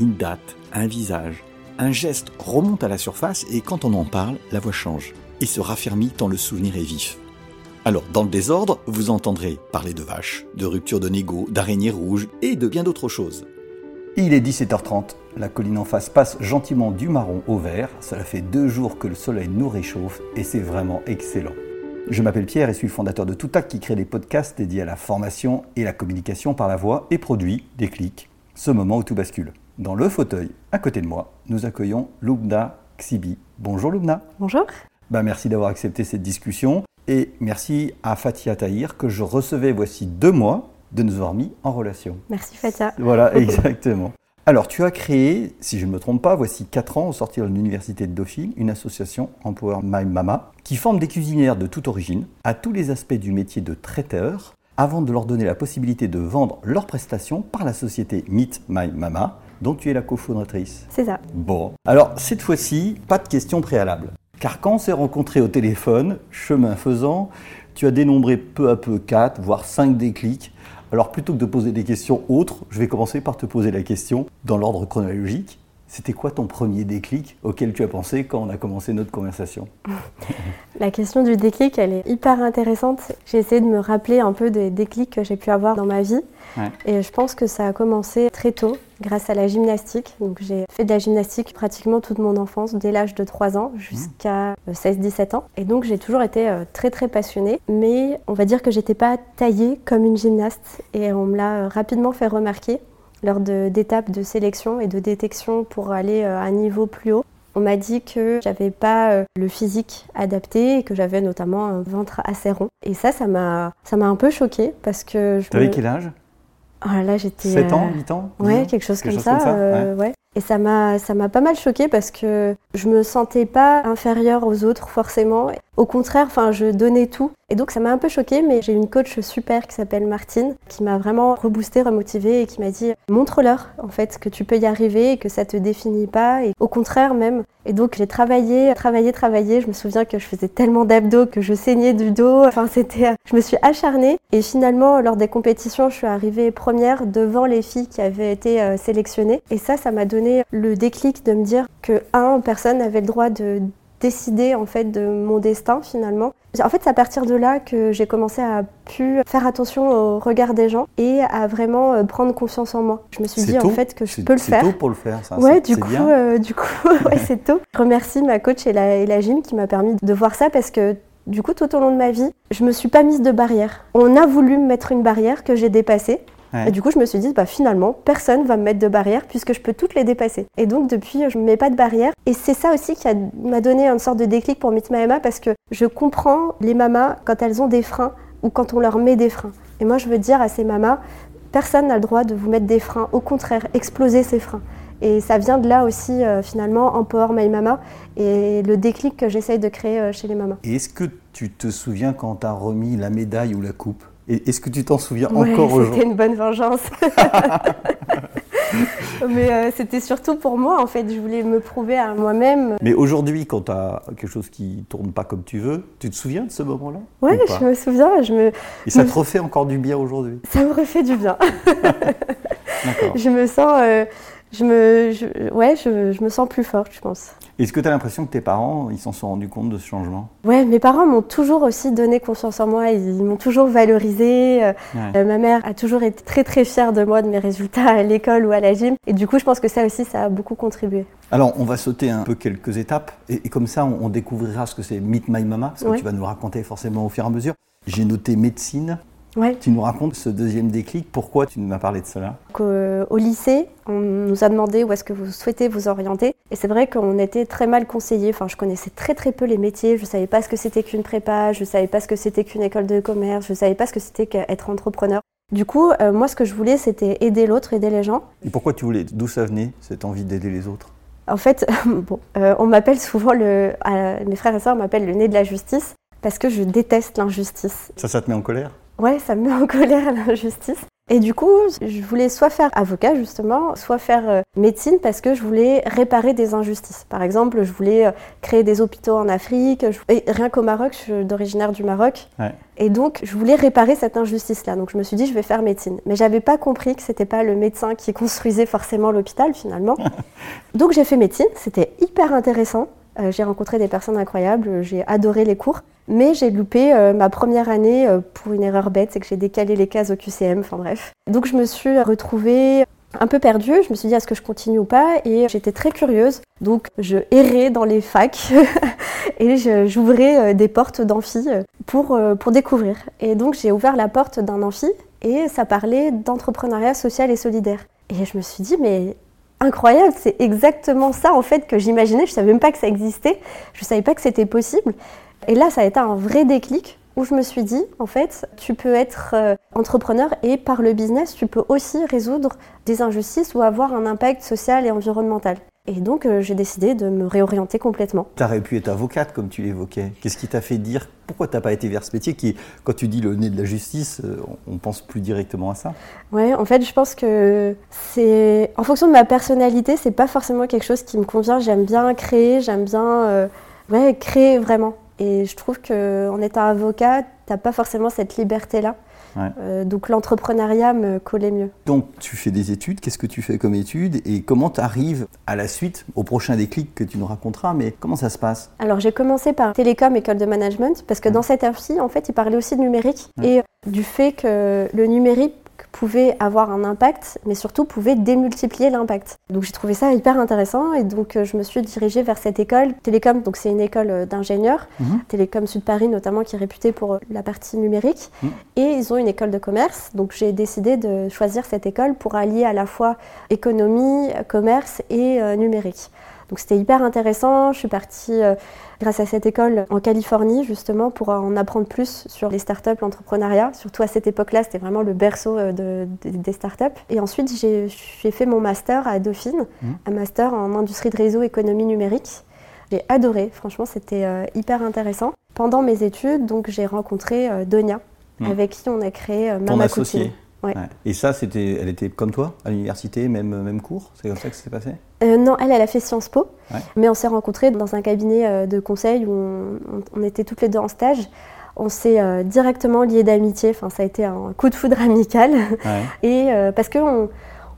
Une date, un visage, un geste remonte à la surface et quand on en parle, la voix change et se raffermit tant le souvenir est vif. Alors, dans le désordre, vous entendrez parler de vaches, de rupture de négo, d'araignées rouges et de bien d'autres choses. Il est 17h30, la colline en face passe gentiment du marron au vert, cela fait deux jours que le soleil nous réchauffe et c'est vraiment excellent. Je m'appelle Pierre et suis fondateur de Toutac qui crée des podcasts dédiés à la formation et la communication par la voix et produit des clics, ce moment où tout bascule. Dans le fauteuil, à côté de moi, nous accueillons Lubna Xibi. Bonjour Lubna. Bonjour. Bah, merci d'avoir accepté cette discussion et merci à Fatia Tahir que je recevais voici deux mois de nous avoir mis en relation. Merci Fatia. Voilà, exactement. Alors, tu as créé, si je ne me trompe pas, voici 4 ans au sortir de l'université de Dauphine, une association Empower My Mama qui forme des cuisinières de toute origine à tous les aspects du métier de traiteur avant de leur donner la possibilité de vendre leurs prestations par la société Meet My Mama, dont tu es la cofondatrice. C'est ça. Bon. Alors, cette fois-ci, pas de questions préalables. Car quand on s'est rencontrés au téléphone, chemin faisant, tu as dénombré peu à peu 4, voire 5 déclics alors plutôt que de poser des questions autres, je vais commencer par te poser la question dans l'ordre chronologique. C'était quoi ton premier déclic auquel tu as pensé quand on a commencé notre conversation La question du déclic, elle est hyper intéressante. J'ai essayé de me rappeler un peu des déclics que j'ai pu avoir dans ma vie. Et je pense que ça a commencé très tôt grâce à la gymnastique. Donc j'ai fait de la gymnastique pratiquement toute mon enfance, dès l'âge de 3 ans jusqu'à 16-17 euh, ans. Et donc j'ai toujours été euh, très très passionnée, mais on va dire que j'étais pas taillée comme une gymnaste et on me l'a euh, rapidement fait remarquer lors d'étapes de, sélection et de détection pour aller à un niveau plus haut. On m'a dit que j'avais pas le physique adapté et que j'avais notamment un ventre assez rond. Et ça, ça m'a, ça m'a un peu choquée parce que je. T'avais quel âge? Ah, là, j'étais. 7 ans, 8 ans Ouais, quelque chose comme ça. Euh, ouais. Et ça m'a, ça m'a pas mal choqué parce que je me sentais pas inférieure aux autres forcément. Au contraire, enfin, je donnais tout. Et donc ça m'a un peu choqué, mais j'ai une coach super qui s'appelle Martine, qui m'a vraiment reboosté, remotivé et qui m'a dit montre-leur en fait que tu peux y arriver et que ça te définit pas. Et au contraire même. Et donc j'ai travaillé, travaillé, travaillé. Je me souviens que je faisais tellement d'abdos que je saignais du dos. Enfin c'était, je me suis acharnée. Et finalement lors des compétitions, je suis arrivée première devant les filles qui avaient été euh, sélectionnées. Et ça, ça m'a donné le déclic de me dire que un, personne avait le droit de décider en fait de mon destin finalement. En fait, c'est à partir de là que j'ai commencé à pu faire attention au regard des gens et à vraiment euh, prendre confiance en moi. Je me suis dit en fait que je peux le faire. C'est tôt pour le faire, ça. Ouais, du coup, euh, du coup, ouais, c'est tôt. Je remercie ma coach et la, et la gym qui m'a permis de voir ça parce que du coup, tout au long de ma vie, je me suis pas mise de barrière. On a voulu me mettre une barrière que j'ai dépassée. Et du coup, je me suis dit, bah, finalement, personne va me mettre de barrière puisque je peux toutes les dépasser. Et donc, depuis, je ne mets pas de barrière. Et c'est ça aussi qui m'a donné une sorte de déclic pour Meet My parce que je comprends les mamas quand elles ont des freins ou quand on leur met des freins. Et moi, je veux dire à ces mamas, personne n'a le droit de vous mettre des freins. Au contraire, exploser ces freins. Et ça vient de là aussi, euh, finalement, Empower My Mama et le déclic que j'essaye de créer euh, chez les mamas. Et est-ce que tu te souviens quand tu as remis la médaille ou la coupe? Est-ce que tu t'en souviens encore aujourd'hui C'était une bonne vengeance. Mais euh, c'était surtout pour moi, en fait. Je voulais me prouver à moi-même. Mais aujourd'hui, quand tu as quelque chose qui tourne pas comme tu veux, tu te souviens de ce moment-là Oui, je me souviens. Je me... Et ça te refait encore du bien aujourd'hui Ça me refait du bien. je me sens... Euh, je me, ouais, je, me sens plus forte, je pense. Est-ce que tu as l'impression que tes parents, ils s'en sont rendus compte de ce changement? Ouais, mes parents m'ont toujours aussi donné confiance en moi, ils m'ont toujours valorisé. Euh, euh, ma mère a toujours été très très fière de moi, de mes résultats à l'école ou à la gym. Et du coup, je pense que ça aussi, ça a beaucoup contribué. Alors, on va sauter un peu quelques étapes et, comme ça, on, découvrira ce que c'est Meet My Mama, parce que tu vas nous raconter forcément au fur et à mesure. J'ai noté médecine, tu nous racontes ce deuxième déclic, pourquoi tu nous as parlé de cela euh, Au lycée, on nous a demandé où est-ce que vous souhaitez vous orienter. Et c'est vrai qu'on était très mal conseillés. Enfin, je connaissais très très peu les métiers. Je ne savais pas ce que c'était qu'une prépa, je ne savais pas ce que c'était qu'une école de commerce, je ne savais pas ce que c'était qu'être entrepreneur. Du coup, euh, moi, ce que je voulais, c'était aider l'autre, aider les gens. Et pourquoi tu voulais? D'où ça venait, cette envie d'aider les autres? En fait, bon, euh, on m'appelle souvent, le, mes frères et sœurs m'appellent le nez de la justice parce que je déteste l'injustice. Ça, ça te met en colère? Ouais, ça me met en colère l'injustice. Et du coup, je voulais soit faire avocat justement, soit faire euh, médecine parce que je voulais réparer des injustices. Par exemple, je voulais euh, créer des hôpitaux en Afrique, et rien qu'au Maroc, je suis d'originaire du Maroc. Et donc, je voulais réparer cette injustice-là. Donc, je me suis dit, je vais faire médecine. Mais j'avais pas compris que c'était pas le médecin qui construisait forcément l'hôpital finalement. donc, j'ai fait médecine. C'était hyper intéressant. Euh, j'ai rencontré des personnes incroyables, j'ai adoré les cours, mais j'ai loupé euh, ma première année euh, pour une erreur bête, c'est que j'ai décalé les cases au QCM, enfin bref. Donc je me suis retrouvée un peu perdue, je me suis dit est-ce que je continue ou pas et j'étais très curieuse. Donc je errais dans les facs et j'ouvrais des portes d'amphi pour, pour découvrir. Et donc j'ai ouvert la porte d'un amphi et ça parlait d'entrepreneuriat social et solidaire. Et je me suis dit mais incroyable, c'est exactement ça en fait que j'imaginais, je savais même pas que ça existait, je savais pas que c'était possible. Et là, ça a été un vrai déclic où je me suis dit, en fait, tu peux être euh, entrepreneur et par le business, tu peux aussi résoudre des injustices ou avoir un impact social et environnemental. Et donc, euh, j'ai décidé de me réorienter complètement. Tu aurais pu être avocate, comme tu l'évoquais. Qu'est-ce qui t'a fait dire pourquoi tu n'as pas été vers ce métier qui, quand tu dis le nez de la justice, euh, on pense plus directement à ça? Ouais, en fait, je pense que c'est. En fonction de ma personnalité, c'est pas forcément quelque chose qui me convient. J'aime bien créer, j'aime bien euh, ouais, créer vraiment. Et je trouve qu'en étant avocat, tu n'as pas forcément cette liberté-là. Euh, donc l'entrepreneuriat me collait mieux. Donc tu fais des études, qu'est-ce que tu fais comme études et comment tu arrives à la suite, au prochain déclic que tu nous raconteras, mais comment ça se passe? Alors j'ai commencé par télécom, école de management, parce que dans cette amphi, en fait, il parlait aussi de numérique et du fait que le numérique pouvait avoir un impact, mais surtout pouvait démultiplier l'impact. Donc j'ai trouvé ça hyper intéressant et donc euh, je me suis dirigée vers cette école Télécom. Donc c'est une école euh, d'ingénieurs, mhm. Télécom Sud Paris notamment, qui est réputée pour euh, la partie numérique. Mhm. Et ils ont une école de commerce. Donc j'ai décidé de choisir cette école pour allier à la fois économie, commerce et numérique. Donc c'était hyper intéressant. Je suis partie grâce à cette école en Californie, justement, pour en apprendre plus sur les startups, l'entrepreneuriat. Surtout à cette époque-là, c'était vraiment le berceau euh, des startups. Et ensuite, j'ai fait mon master à Dauphine, mmh. un master en industrie de réseau économie numérique. J'ai adoré, franchement, c'était euh, hyper intéressant. Pendant mes études, donc j'ai rencontré euh, Donia, mmh. avec qui on a créé Mama Cooking. Et ça, c'était, elle était comme toi, à l'université, même, même cours? C'est comme ça que ça s'est passé? Euh, Non, elle, elle a fait Sciences Po. Mais on s'est rencontrés dans un cabinet euh, de conseil où on, était toutes les deux en stage. On s'est euh, directement liés d'amitié. Enfin, ça a été un coup de foudre amical. Et parce qu'on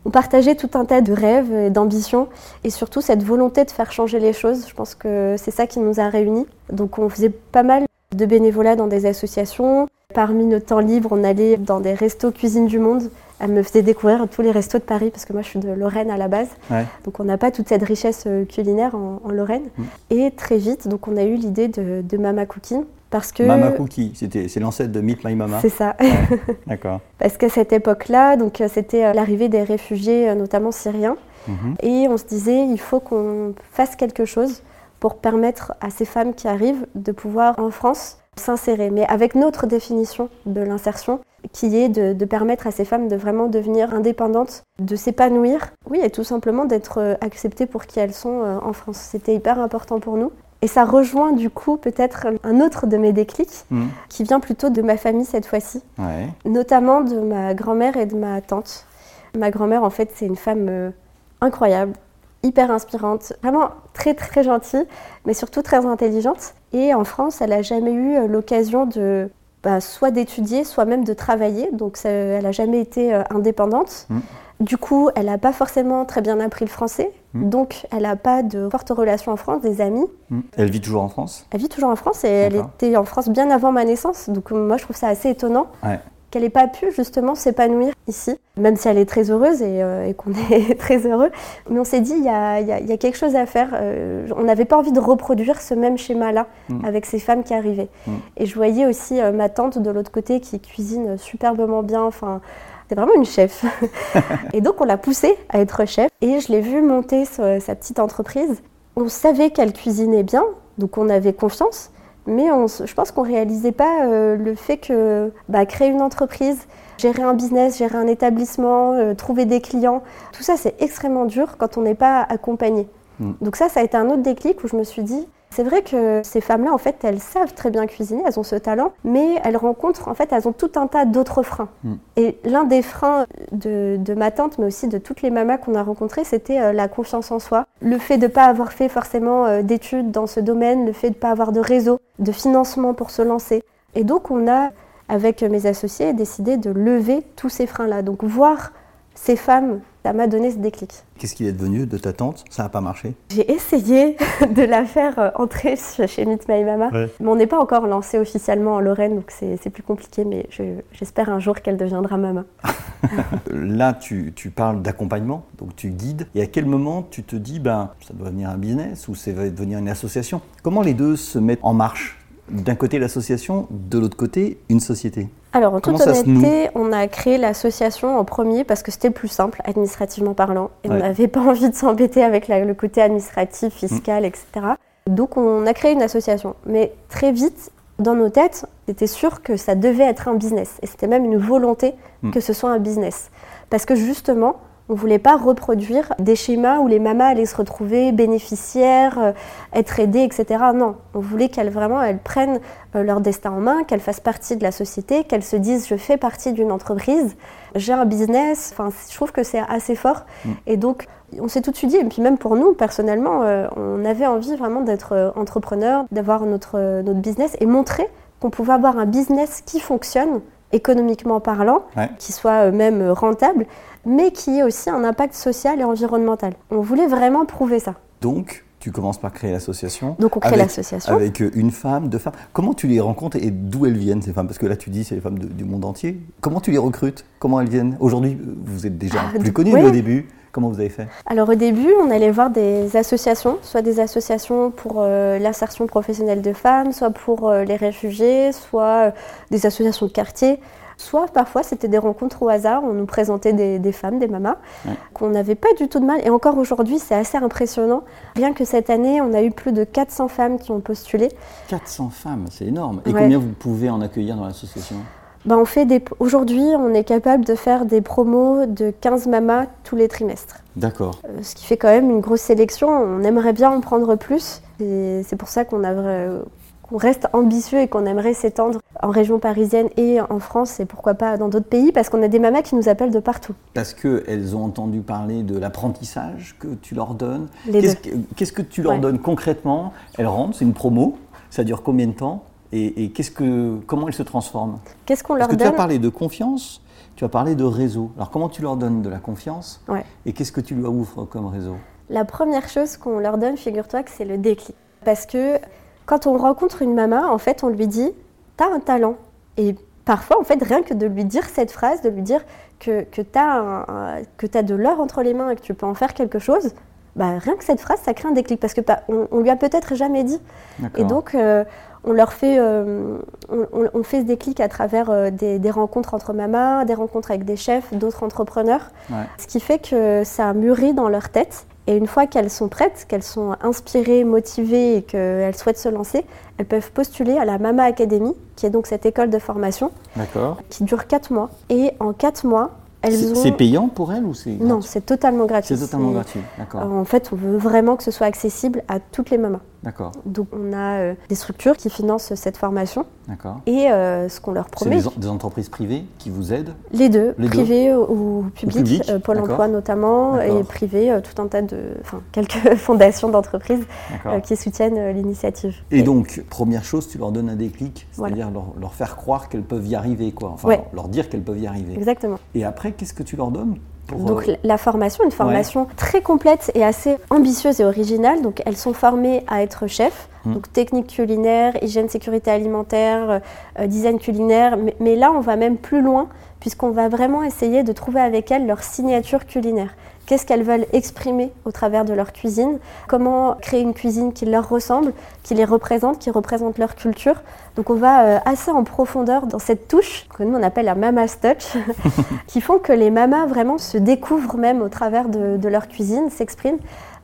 on partageait tout un tas de rêves et d'ambitions et surtout cette volonté de faire changer les choses. Je pense que c'est ça qui nous a réunis. Donc on faisait pas mal de bénévolat dans des associations. Parmi notre temps libre, on allait dans des restos cuisine du monde. Elle me faisait découvrir tous les restos de Paris parce que moi je suis de Lorraine à la base. Donc on n'a pas toute cette richesse euh, culinaire en, Lorraine. Mm. Et très vite, donc on a eu l'idée de, Mama Cookie. Parce que... Mama Cookie, c'est l'ancêtre de Meet My Mama. C'est ça. D'accord. parce qu'à cette époque-là, donc euh, c'était euh, l'arrivée des réfugiés, notamment syriens. Mm-hmm. Et on se disait, il faut qu'on fasse quelque chose pour permettre à ces femmes qui arrivent de pouvoir en France s'insérer, mais avec notre définition de l'insertion, qui est de, permettre à ces femmes de vraiment devenir indépendantes, de s'épanouir, oui, et tout simplement d'être euh, acceptées pour qui elles sont euh, en France. C'était hyper important pour nous. Et ça rejoint du coup peut-être un autre de mes déclics, mmh. qui vient plutôt de ma famille cette fois-ci, notamment de ma grand-mère et de ma tante. Ma grand-mère, en fait, c'est une femme euh, incroyable, hyper inspirante, vraiment très très gentille, mais surtout très intelligente. Et en France, elle n'a jamais eu euh, l'occasion de bah, soit d'étudier, soit même de travailler. Donc elle n'a jamais été euh, indépendante. Mm. Du coup, elle n'a pas forcément très bien appris le français. Mm. Donc elle n'a pas de forte relation en France, des amis. Mm. Elle vit toujours en France? Elle vit toujours en France et elle était en France bien avant ma naissance. Donc moi, je trouve ça assez étonnant. Ouais qu'elle n'ait pas pu justement s'épanouir ici, même si elle est très heureuse et, euh, qu'on est très heureux. Mais on s'est dit, il y a, quelque chose à faire. Euh, on n'avait pas envie de reproduire ce même schéma-là mm. avec ces femmes qui arrivaient. Mm. Et je voyais aussi euh, ma tante de l'autre côté qui cuisine superbement bien. Enfin, c'est vraiment une chef. et donc on l'a poussée à être chef. Et je l'ai vue monter sa petite entreprise. On savait qu'elle cuisinait bien, donc on avait confiance. Mais je pense qu'on ne réalisait pas euh, le fait que bah, créer une entreprise, gérer un business, gérer un établissement, euh, trouver des clients, tout ça c'est extrêmement dur quand on n'est pas accompagné. Mm. Donc ça, ça a été un autre déclic où je me suis dit, c'est vrai que ces femmes-là, en fait, elles savent très bien cuisiner, elles ont ce talent, mais elles rencontrent, en fait, elles ont tout un tas d'autres freins. Mm. Et l'un des freins de, ma tante, mais aussi de toutes les mamas qu'on a rencontrées, c'était euh, la confiance en soi. Le fait de ne pas avoir fait forcément euh, d'études dans ce domaine, le fait de ne pas avoir de réseau, de financement pour se lancer. Et donc, on a, avec mes associés, décidé de lever tous ces freins-là. Donc, voir ces femmes ça m'a donné ce déclic. Qu'est-ce qu'il est devenu de ta tante? Ça n'a pas marché? J'ai essayé de la faire euh, entrer chez Meet My Mama, mais on n'est pas encore lancé officiellement en Lorraine, donc c'est plus compliqué, mais j'espère un jour qu'elle deviendra maman. Là, tu, tu parles d'accompagnement, donc tu guides, et à quel moment tu te dis, ben, ça doit devenir un business ou ça va devenir une association? Comment les deux se mettent en marche? D'un côté l'association, de l'autre côté une société alors, en toute honnêteté, on a créé l'association en premier parce que c'était plus simple, administrativement parlant, et on n'avait pas envie de s'embêter avec le côté administratif, fiscal, etc. Donc, on a créé une association. Mais très vite, dans nos têtes, c'était sûr que ça devait être un business. Et c'était même une volonté mm. que ce soit un business. Parce que justement, on ne voulait pas reproduire des schémas où les mamas allaient se retrouver bénéficiaires, euh, être aidées, etc. Non, on voulait qu'elles vraiment elles prennent euh, leur destin en main, qu'elles fassent partie de la société, qu'elles se disent je fais partie d'une entreprise, j'ai un business. Enfin, je trouve que c'est assez fort. Mm. Et donc, on s'est tout de suite dit, et puis même pour nous personnellement, euh, on avait envie vraiment d'être entrepreneur, d'avoir notre, notre business et montrer qu'on pouvait avoir un business qui fonctionne économiquement parlant, qui soit même rentable, mais qui ait aussi un impact social et environnemental. On voulait vraiment prouver ça. Donc, tu commences par créer l'association. Donc on crée l'association. Avec une femme, deux femmes. Comment tu les rencontres et d'où elles viennent ces femmes? Parce que là tu dis c'est les femmes du monde entier. Comment tu les recrutes? Comment elles viennent? Aujourd'hui vous êtes déjà ah, plus connues au début. Comment vous avez fait? Alors au début, on allait voir des associations, soit des associations pour euh, l'insertion professionnelle de femmes, soit pour euh, les réfugiés, soit euh, des associations de quartier. Soit parfois c'était des rencontres au hasard, on nous présentait des, femmes, des mamas, qu'on n'avait pas du tout de mal. Et encore aujourd'hui, c'est assez impressionnant. Rien que cette année, on a eu plus de 400 femmes qui ont postulé. 400 femmes, c'est énorme. Et combien vous pouvez en accueillir dans l'association? Ben on fait des... Aujourd'hui, on est capable de faire des promos de 15 mamas tous les trimestres. D'accord. Euh, ce qui fait quand même une grosse sélection. On aimerait bien en prendre plus. C'est pour ça qu'on a reste ambitieux et qu'on aimerait s'étendre en région parisienne et en France et pourquoi pas dans d'autres pays parce qu'on a des mamas qui nous appellent de partout. Parce qu'elles ont entendu parler de l'apprentissage que tu leur donnes. Qu'est-ce que, tu leur donnes concrètement? Elles rentrent, c'est une promo, ça dure combien de temps? Et, qu'est-ce que, comment elles se transforment Qu'est-ce qu'on leur Parce que tu as parlé de confiance, tu as parlé de réseau. Alors comment tu leur donnes de la confiance et qu'est-ce que tu leur ouvres comme réseau La première chose qu'on leur donne, figure-toi que c'est le déclic. Parce que quand on rencontre une maman, en fait, on lui dit T'as un talent. Et parfois, en fait, rien que de lui dire cette phrase, de lui dire que, que tu as, as, de l'or entre les mains et que tu peux en faire quelque chose, bah, rien que cette phrase, ça crée un déclic parce que on, on lui a peut-être jamais dit. Et donc, euh, on leur fait, euh, on, fait ce déclic à travers euh, des, rencontres entre mamas, des rencontres avec des chefs, d'autres entrepreneurs, ce qui fait que ça mûrit dans leur tête. Et une fois qu'elles sont prêtes, qu'elles sont inspirées, motivées et qu'elles souhaitent se lancer, elles peuvent postuler à la Mama Academy, qui est donc cette école de formation, qui dure 4 mois. Et en 4 mois, c'est payant pour elles ou c'est Non, c'est totalement gratuit. C'est totalement gratuit, d'accord. En fait, on veut vraiment que ce soit accessible à toutes les mamas. D'accord. Donc on a euh, des structures qui financent cette formation. D'accord. Et euh, ce qu'on leur promet. C'est des, entreprises privées qui vous aident Les deux, privées ou publiques, euh, Pôle emploi notamment, et privées, tout un tas de. Enfin, quelques fondations d'entreprises qui soutiennent l'initiative. Et, donc, première chose, tu leur donnes un déclic, c'est-à-dire leur, faire croire qu'elles peuvent y arriver, quoi. Enfin, leur dire qu'elles peuvent y arriver. Exactement. Et après, qu'est-ce que tu leur donnes donc euh, la formation, une formation très complète et assez ambitieuse et originale. Donc elles sont formées à être chefs, hmm. donc technique culinaire, hygiène, sécurité alimentaire, euh, design culinaire. Mais, là, on va même plus loin puisqu'on va vraiment essayer de trouver avec elles leur signature culinaire. qu'est-ce qu'elles veulent exprimer au travers de leur cuisine, comment créer une cuisine qui leur ressemble, qui les représente, qui représente leur culture? Donc on va euh, assez en profondeur dans cette touche que nous on appelle la mama's touch, qui font que les mamas vraiment se découvrent même au travers de leur cuisine, s'expriment.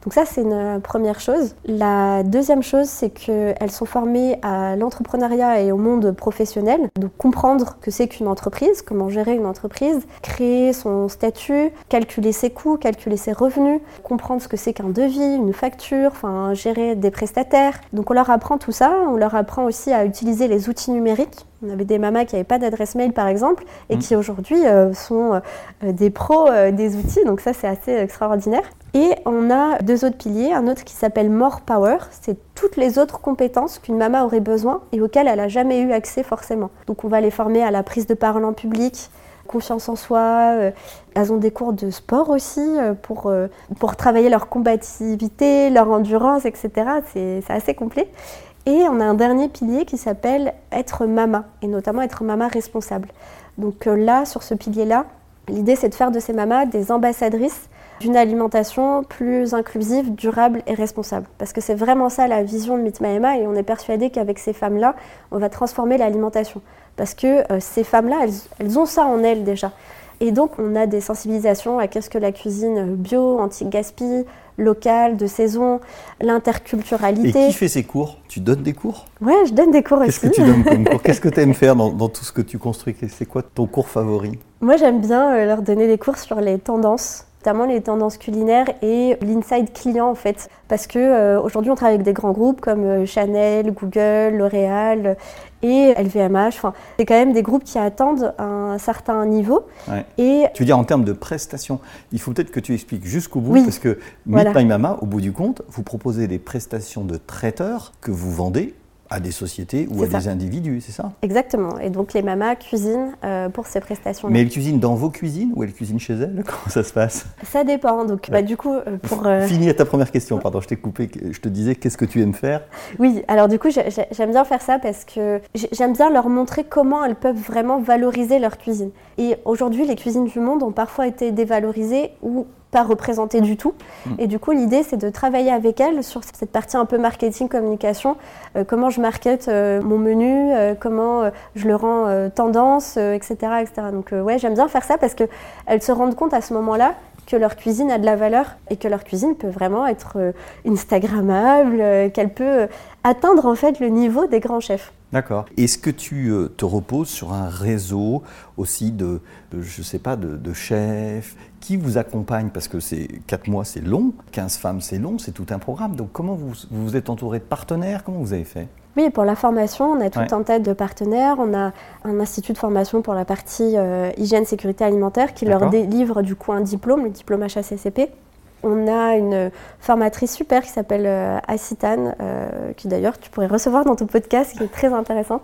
Donc ça, c'est une première chose. La deuxième chose, c'est qu'elles sont formées à l'entrepreneuriat et au monde professionnel. Donc comprendre que c'est qu'une entreprise, comment gérer une entreprise, créer son statut, calculer ses coûts, calculer ses revenus, comprendre ce que c'est qu'un devis, une facture, enfin gérer des prestataires. Donc on leur apprend tout ça. On leur apprend aussi à utiliser les outils numériques on avait des mamas qui n'avaient pas d'adresse mail, par exemple, et mmh. qui aujourd'hui euh, sont euh, des pros euh, des outils. Donc ça, c'est assez extraordinaire. Et on a deux autres piliers. Un autre qui s'appelle More Power. C'est toutes les autres compétences qu'une maman aurait besoin et auxquelles elle n'a jamais eu accès forcément. Donc on va les former à la prise de parole en public, confiance en soi. Elles ont des cours de sport aussi pour, pour travailler leur combativité, leur endurance, etc. C'est assez complet. Et on a un dernier pilier qui s'appelle être mama, et notamment être mama responsable. Donc euh, là, sur ce pilier-là, l'idée c'est de faire de ces mamas des ambassadrices d'une alimentation plus inclusive, durable et responsable. Parce que c'est vraiment ça la vision de Meet et on est persuadé qu'avec ces femmes-là, on va transformer l'alimentation. Parce que euh, ces femmes-là, elles, elles, ont ça en elles déjà. Et donc on a des sensibilisations à qu'est-ce que la cuisine bio, anti-gaspi, locale, de saison, l'interculturalité. Et qui fait ces cours? Tu donnes des cours? Ouais, je donne des cours Qu'est-ce que tu donnes comme cours? Qu'est-ce que tu aimes faire dans, tout ce que tu construis? C'est quoi ton cours favori? Moi, j'aime bien euh, leur donner des cours sur les tendances notamment les tendances culinaires et l'inside client en fait. Parce que euh, aujourd'hui on travaille avec des grands groupes comme euh, Chanel, Google, L'Oréal et LVMH. Enfin, c'est quand même des groupes qui attendent un certain niveau. Et tu veux dire en termes de prestations, il faut peut-être que tu expliques jusqu'au bout parce que Meet My Mama, au bout du compte, vous proposez des prestations de traiteurs que vous vendez à des sociétés ou à des individus, c'est ça Exactement. Et donc les mamas cuisinent euh, pour ces prestations. -là. Mais elles cuisinent dans vos cuisines ou elles cuisinent chez elles Comment ça se passe Ça dépend. Donc bah, du coup, euh, pour euh... Fini à ta première question. Pardon, je t'ai coupé. Je te disais qu'est-ce que tu aimes faire Oui. Alors du coup, j'aime bien faire ça parce que j'aime bien leur montrer comment elles peuvent vraiment valoriser leur cuisine. Et aujourd'hui, les cuisines du monde ont parfois été dévalorisées ou pas représentées du tout. Mm. Et du coup, l'idée, c'est de travailler avec elles sur cette partie un peu marketing, communication, euh, comment je market euh, mon menu, euh, comment je le rends tendance, etc., etc. Donc ouais, j'aime bien faire ça parce qu'elles se rendent compte à ce moment-là que leur cuisine a de la valeur et que leur cuisine peut vraiment être instagrammable, qu'elle peut atteindre en fait le niveau des grands chefs. D'accord. Est-ce que tu euh, te reposes sur un réseau aussi de, je sais pas, de, chefs qui vous accompagnent Parce que c'est 4 mois, c'est long, 15 femmes, c'est long, c'est tout un programme. Donc comment vous vous êtes entouré de partenaires? Comment vous avez fait? Oui, pour la formation, on a tout un tas de partenaires. On a un institut de formation pour la partie euh, hygiène sécurité alimentaire qui leur délivre du coup un diplôme, le diplôme HACCP. On a une formatrice super qui s'appelle euh, euh, qui d'ailleurs tu pourrais recevoir dans ton podcast, qui est très intéressante.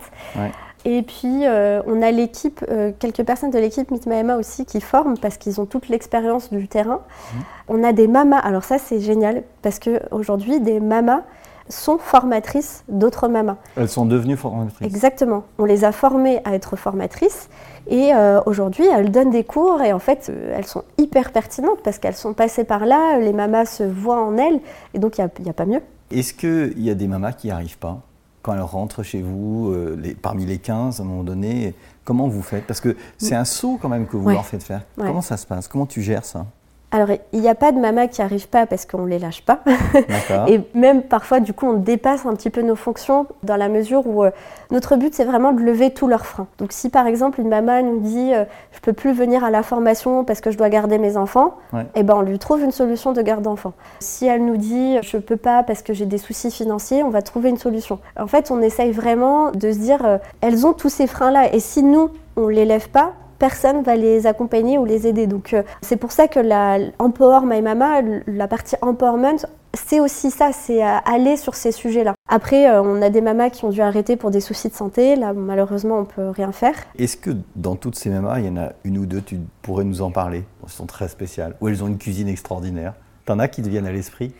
Et puis euh, on a l'équipe, euh, quelques personnes de l'équipe Mitmaema aussi qui forment parce qu'ils ont toute l'expérience du terrain. Mhm. On a des mamas, alors ça c'est génial parce qu'aujourd'hui des mamas sont formatrices d'autres mamas. Elles sont devenues formatrices. Exactement. On les a formées à être formatrices et euh, aujourd'hui elles donnent des cours et en fait elles sont hyper pertinentes parce qu'elles sont passées par là, les mamas se voient en elles et donc il n'y a, pas mieux. Est-ce qu'il y a des mamas qui n'y arrivent pas? Quand elles rentrent chez vous, euh, les, parmi les 15 à un moment donné Comment vous faites? Parce que c'est un saut quand même que vous leur faites faire. Comment ça se passe? Comment tu gères ça? Alors, il n'y a pas de mamas qui n'arrivent pas parce qu'on ne les lâche pas. et même parfois, du coup, on dépasse un petit peu nos fonctions dans la mesure où euh, notre but, c'est vraiment de lever tous leurs freins. Donc, si par exemple, une maman nous dit euh, Je ne peux plus venir à la formation parce que je dois garder mes enfants, eh ben, on lui trouve une solution de garde d'enfants. Si elle nous dit Je ne peux pas parce que j'ai des soucis financiers, on va trouver une solution. En fait, on essaye vraiment de se dire euh, Elles ont tous ces freins-là. Et si nous, on ne les lève pas, personne va les accompagner ou les aider. Donc euh, c'est pour ça que la My Mama, la partie empowerment, c'est aussi ça, c'est euh, aller sur ces sujets-là. Après, euh, on a des mamas qui ont dû arrêter pour des soucis de santé. Là, malheureusement, on peut rien faire. Est-ce que dans toutes ces mamas, il y en a une ou deux, tu pourrais nous en parler? Elles sont très spéciales, ou elles ont une cuisine extraordinaire. T'en as qui te viennent à l'esprit?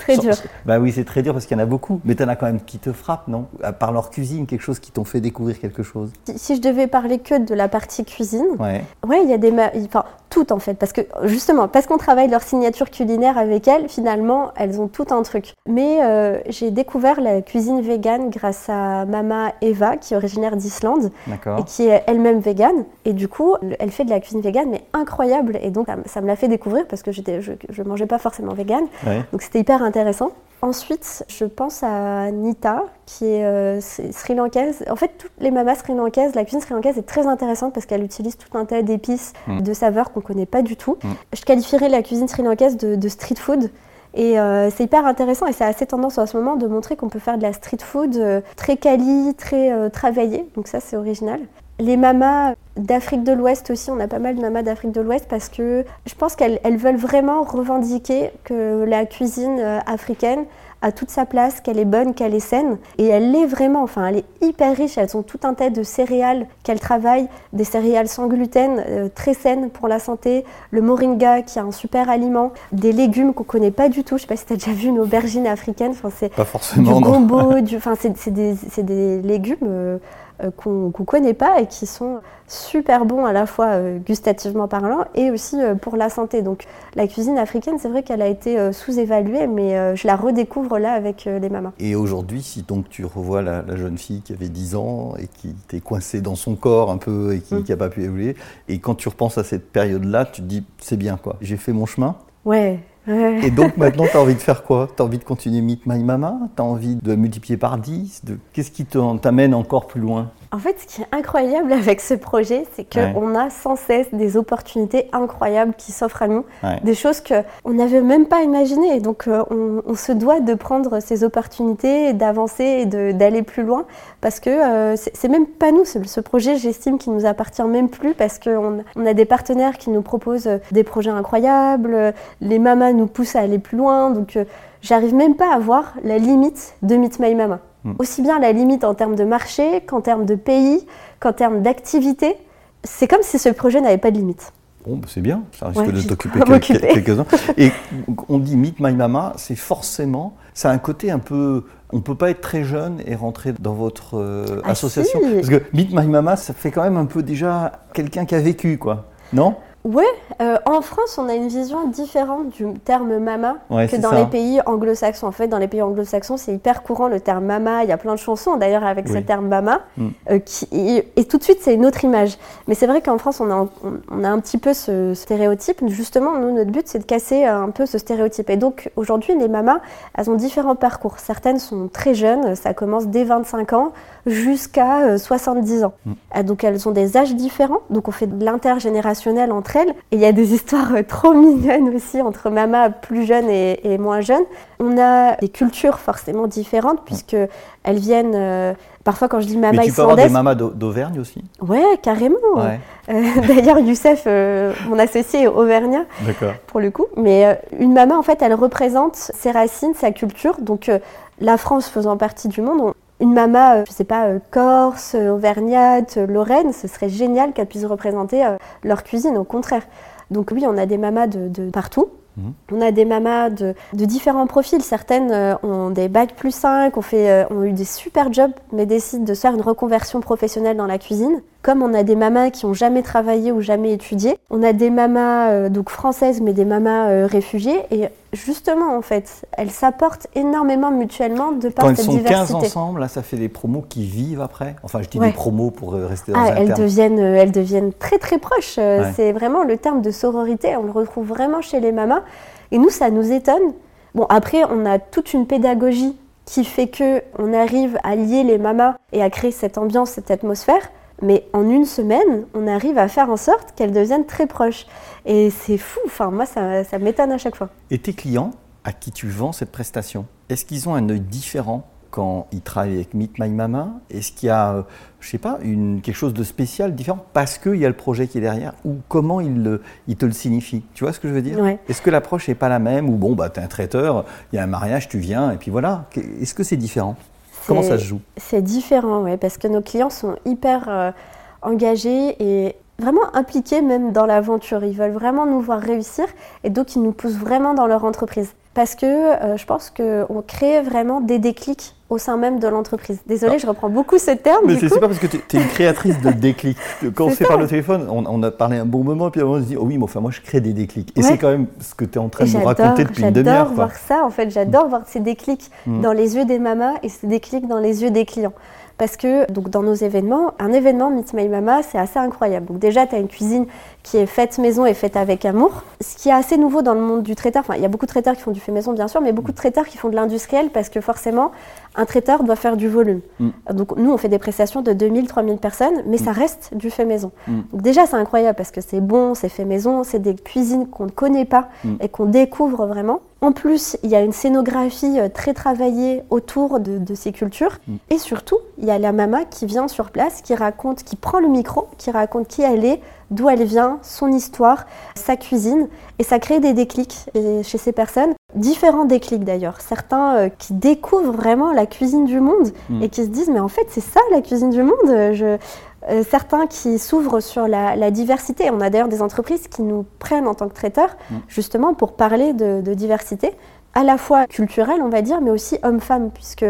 Très dur. Bah oui, c'est très dur parce qu'il y en a beaucoup. Mais tu en as quand même qui te frappent, non? Par leur cuisine, quelque chose qui t'ont fait découvrir quelque chose si, je devais parler que de la partie cuisine, ouais, ouais il y a des. Enfin, tout en fait, parce que justement, parce qu'on travaille leur signature culinaire avec elles, finalement, elles ont tout un truc. Mais euh, j'ai découvert la cuisine végane grâce à Mama Eva, qui est originaire d'Islande et qui est elle-même végane. Et du coup, elle fait de la cuisine végane, mais incroyable. Et donc, ça me l'a fait découvrir parce que je ne mangeais pas forcément végane. Donc, c'était hyper intéressant. Ensuite, je pense à Nita, qui est euh, sri lankaise. En fait, toutes les mamas sri lankaises, la cuisine sri lankaise est très intéressante parce qu'elle utilise tout un tas d'épices, mm. de saveurs qu'on ne connaît pas du tout. Mm. Je qualifierais la cuisine sri lankaise de, street food. Et euh, c'est hyper intéressant et c'est assez tendance en ce moment de montrer qu'on peut faire de la street food euh, très quali, très travaillée. Donc ça, c'est original. Les mamas d'Afrique de l'Ouest aussi, on a pas mal de mamas d'Afrique de l'Ouest parce que je pense qu'elles veulent vraiment revendiquer que la cuisine euh, africaine a toute sa place, qu'elle est bonne, qu'elle est saine. Et elle l'est vraiment, enfin, elle est hyper riche. Elles ont tout un tas de céréales qu'elles travaillent, des céréales sans gluten, euh, très saines pour la santé. Le moringa, qui est un super aliment. Des légumes qu'on connaît pas du tout. Je sais pas si tu as déjà vu une aubergine africaine. Enfin, c'est pas forcément. Du gombo, du, enfin, c'est des, des, légumes. Euh, euh, qu'on ne connaît pas et qui sont super bons à la fois euh, gustativement parlant et aussi euh, pour la santé. Donc la cuisine africaine, c'est vrai qu'elle a été sous-évaluée, mais je la redécouvre là avec les mamas. Et aujourd'hui, si donc tu revois la, jeune fille qui avait 10 ans et qui était coincée dans son corps un peu et qui n'a mm. pas pu évoluer, et quand tu repenses à cette période-là, tu te dis c'est bien quoi, j'ai fait mon chemin. Ouais, et donc maintenant, tu as envie de faire quoi? Tu as envie de continuer Meet My Mama? Tu as envie de multiplier par 10 de... Qu'est-ce qui t'amène encore plus loin? En fait, ce qui est incroyable avec ce projet, c'est qu'on a sans cesse des opportunités incroyables qui s'offrent à nous, des choses qu'on n'avait même pas imaginées. donc, euh, on, se doit de prendre ces opportunités, d'avancer et d'aller plus loin, parce que euh, c'est même pas nous. Ce projet, j'estime qu'il nous appartient même plus, parce qu'on on a des partenaires qui nous proposent des projets incroyables, les mamas nous poussent à aller plus loin. Donc, euh, j'arrive même pas à voir la limite de Meet My Mama. Mm. Aussi bien la limite en termes de marché qu'en termes de pays, qu'en termes d'activité. C'est comme si ce projet n'avait pas de limite. Bon, bah, c'est bien, ça risque de t'occuper quelques-uns. Et on dit Meet My Mama, c'est forcément, ça a un côté un peu, on ne peut pas être très jeune et rentrer dans votre euh, ah, association. Parce que Meet My Mama, ça fait quand même un peu déjà quelqu'un qui a vécu, quoi. Non? Oui, euh, en France, on a une vision différente du terme mama que dans les pays anglo-saxons. En fait, dans les pays anglo-saxons, c'est hyper courant le terme mama. Il y a plein de chansons d'ailleurs avec ce terme mama. Mm. Euh, et, tout de suite, c'est une autre image. Mais c'est vrai qu'en France, on a, on, a, un petit peu ce, stéréotype. Justement, nous, notre but, c'est de casser un peu ce stéréotype. Et donc, aujourd'hui, les mamas, elles ont différents parcours. Certaines sont très jeunes, ça commence dès 25 ans jusqu'à 70 euh, ans. Mm. Donc, elles ont des âges différents. Donc, on fait de l'intergénérationnel entre et il y a des histoires euh, trop mignonnes aussi entre mamas plus jeunes et, moins jeunes. On a des cultures forcément différentes puisque elles viennent. Euh, parfois, quand je dis maman Mais tu peux avoir des mamas d'Auvergne aussi? Ouais, carrément. Euh, d'ailleurs, Youssef, mon associé, est auvergnat pour le coup. Mais une maman, en fait, elle représente ses racines, sa culture. Donc, la France faisant partie du monde, une mama, euh, je sais pas, euh, corse, euh, auvergnate, lorraine, ce serait génial qu'elle puisse représenter leur cuisine, au contraire. Donc oui, on a des mamas de, partout. Mhm. On a des mamas de, différents profils. Certaines ont des bacs plus 5, ont, fait, ont eu des super jobs, mais décident de faire une reconversion professionnelle dans la cuisine. Comme on a des mamas qui ont jamais travaillé ou jamais étudié, on a des mamas euh, donc françaises mais des mamas euh, réfugiées et justement en fait, elles s'apportent énormément mutuellement de par Quand cette diversité. Quand elles sont 15 ensemble, là ça fait des promos qui vivent après. Enfin, je dis des promos pour euh, rester dans ah, un elles deviennent elles deviennent très très proches. C'est vraiment le terme de sororité, on le retrouve vraiment chez les mamas et nous ça nous étonne. Bon, après on a toute une pédagogie qui fait que on arrive à lier les mamas et à créer cette ambiance, cette atmosphère. Mais en une semaine, on arrive à faire en sorte qu'elles deviennent très proches. Et c'est fou, enfin moi ça, ça m'étonne à chaque fois. Et tes clients à qui tu vends cette prestation, est-ce qu'ils ont un œil différent quand ils travaillent avec Meet My Mama? Est-ce qu'il y a, euh, je sais pas, une, quelque chose de spécial, différent, parce qu'il y a le projet qui est derrière? Ou comment ils, le, te le signifient? Tu vois ce que je veux dire? Est-ce que l'approche n'est pas la même? Ou bon, bah, tu es un traiteur, il y a un mariage, tu viens, et puis voilà. Est-ce que c'est différent? Comment ça se joue? C'est différent, oui, parce que nos clients sont hyper euh, engagés et vraiment impliqués même dans l'aventure. Ils veulent vraiment nous voir réussir et donc ils nous poussent vraiment dans leur entreprise. Parce que euh, je pense qu'on crée vraiment des déclics au sein même de l'entreprise. Désolée, ah. je reprends beaucoup ce terme. Mais c'est super parce que tu es, une créatrice de déclic. Quand on se fait par le téléphone, on, a parlé un bon moment, puis on se dit oh oui, mais enfin moi je crée des déclics. Et c'est quand même ce que tu es en train de nous raconter depuis une demi-heure. J'adore voir ça, en fait, j'adore voir ces déclics mm. dans les yeux des mamas et ces déclics dans les yeux des clients parce que donc dans nos événements, un événement Meet My Mama, c'est assez incroyable. Donc déjà, tu as une cuisine qui est faite maison et faite avec amour. Ce qui est assez nouveau dans le monde du traiteur, enfin il y a beaucoup de traiteurs qui font du fait maison bien sûr, mais beaucoup de traiteurs qui font de l'industriel parce que forcément, un traiteur doit faire du volume. Mm. Donc nous, on fait des prestations de 2000, 3000 personnes, mais ça mm. reste du fait maison. Mm. Donc déjà, c'est incroyable parce que c'est bon, c'est fait maison, c'est des cuisines qu'on ne connaît pas et qu'on découvre vraiment. En plus, il y a une scénographie euh, très travaillée autour de, ces cultures. Et surtout, il y a la mama qui vient sur place, qui raconte, qui prend le micro, qui raconte qui elle est, d'où elle vient, son histoire, sa cuisine. Et ça crée des déclics chez ces personnes. Différents déclics d'ailleurs. Certains euh, qui découvrent vraiment la cuisine du monde mm. et qui se disent mais en fait c'est ça la cuisine du monde. Euh, certains qui s'ouvrent sur la, diversité. On a d'ailleurs des entreprises qui nous prennent en tant que traiteurs mm. justement pour parler de, de diversité, à la fois culturelle on va dire, mais aussi homme-femme, puisque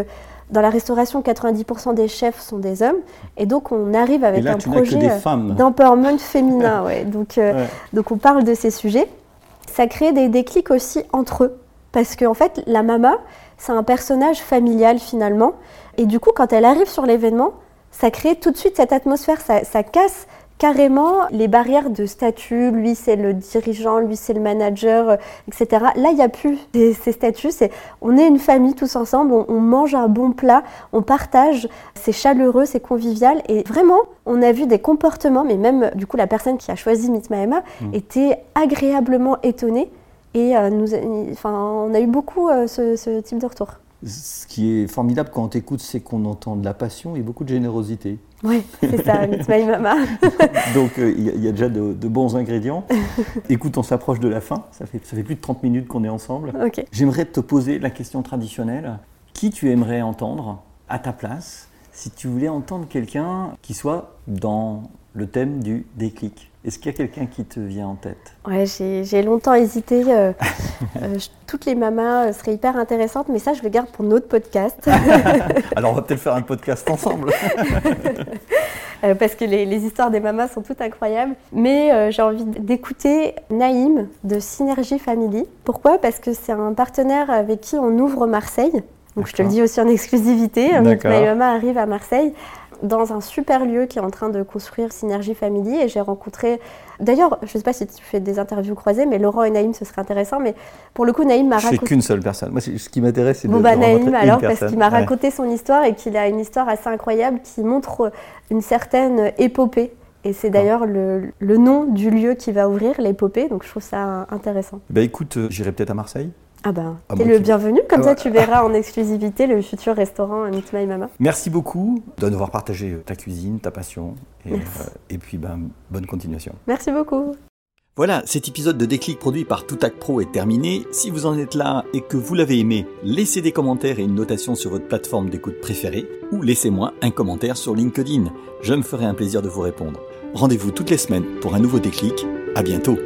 dans la restauration, 90% des chefs sont des hommes. Et donc, on arrive avec un projet euh, d'empowerment féminin. ouais. Donc, euh, donc, on parle de ces sujets. Ça crée des déclics aussi entre eux. Parce qu'en en fait, la mama, c'est un personnage familial finalement. Et du coup, quand elle arrive sur l'événement, ça crée tout de suite cette atmosphère. Ça, ça casse carrément les barrières de statut, lui c'est le dirigeant, lui c'est le manager, euh, etc. Là, il n'y a plus ces, statuts, c'est on est une famille tous ensemble, on, mange un bon plat, on partage, c'est chaleureux, c'est convivial et vraiment, on a vu des comportements, mais même du coup la personne qui a choisi Mitmaema mm. était agréablement étonnée et euh, nous, enfin, on a eu beaucoup euh, ce, ce type de retour. Ce qui est formidable quand on t'écoute, c'est qu'on entend de la passion et beaucoup de générosité. Oui, c'est ça, Meet My Mama. Donc euh, il y, a déjà de, bons ingrédients. Écoute, on s'approche de la fin. Ça fait, ça fait plus de 30 minutes qu'on est ensemble. J'aimerais te poser la question traditionnelle. Qui tu aimerais entendre à ta place si tu voulais entendre quelqu'un qui soit dans le thème du déclic? Est-ce qu'il y a quelqu'un qui te vient en tête? Ouais, j'ai longtemps hésité. Euh, euh, toutes les mamas euh, seraient hyper intéressantes, mais ça, je le garde pour notre podcast. Alors, on va peut-être faire un podcast ensemble. parce que les, histoires des mamas sont toutes incroyables. Mais j'ai envie d'écouter Naïm de Synergie Family. Pourquoi? Parce que c'est un partenaire avec qui on ouvre Marseille. Donc je te le dis aussi en exclusivité. Ma maman arrive à Marseille dans un super lieu qui est en train de construire Synergie Family et j'ai rencontré, d'ailleurs, je ne sais pas si tu fais des interviews croisées, mais Laurent et Naïm, ce serait intéressant, mais pour le coup, Naïm m'a raconté... Je qu'une seule personne. Moi, ce qui m'intéresse, c'est de, bon, bah, Naïm, alors, parce qu'il m'a raconté son histoire et qu'il a une histoire assez incroyable qui montre une certaine épopée. Et c'est d'ailleurs le, le, nom du lieu qui va ouvrir, l'épopée, donc je trouve ça intéressant. Bah écoute, euh, j'irai peut-être à Marseille. Ah ben, t'es le bienvenu, comme ça tu verras en exclusivité le futur restaurant Meet My Mama. Merci beaucoup de nous avoir partagé ta cuisine, ta passion, et, euh, et puis ben, bonne continuation. Merci beaucoup. Voilà, cet épisode de Déclic produit par Toutac Pro est terminé. Si vous en êtes là et que vous l'avez aimé, laissez des commentaires et une notation sur votre plateforme d'écoute préférée ou laissez-moi un commentaire sur LinkedIn. Je me ferai un plaisir de vous répondre. Rendez-vous toutes les semaines pour un nouveau déclic. À bientôt.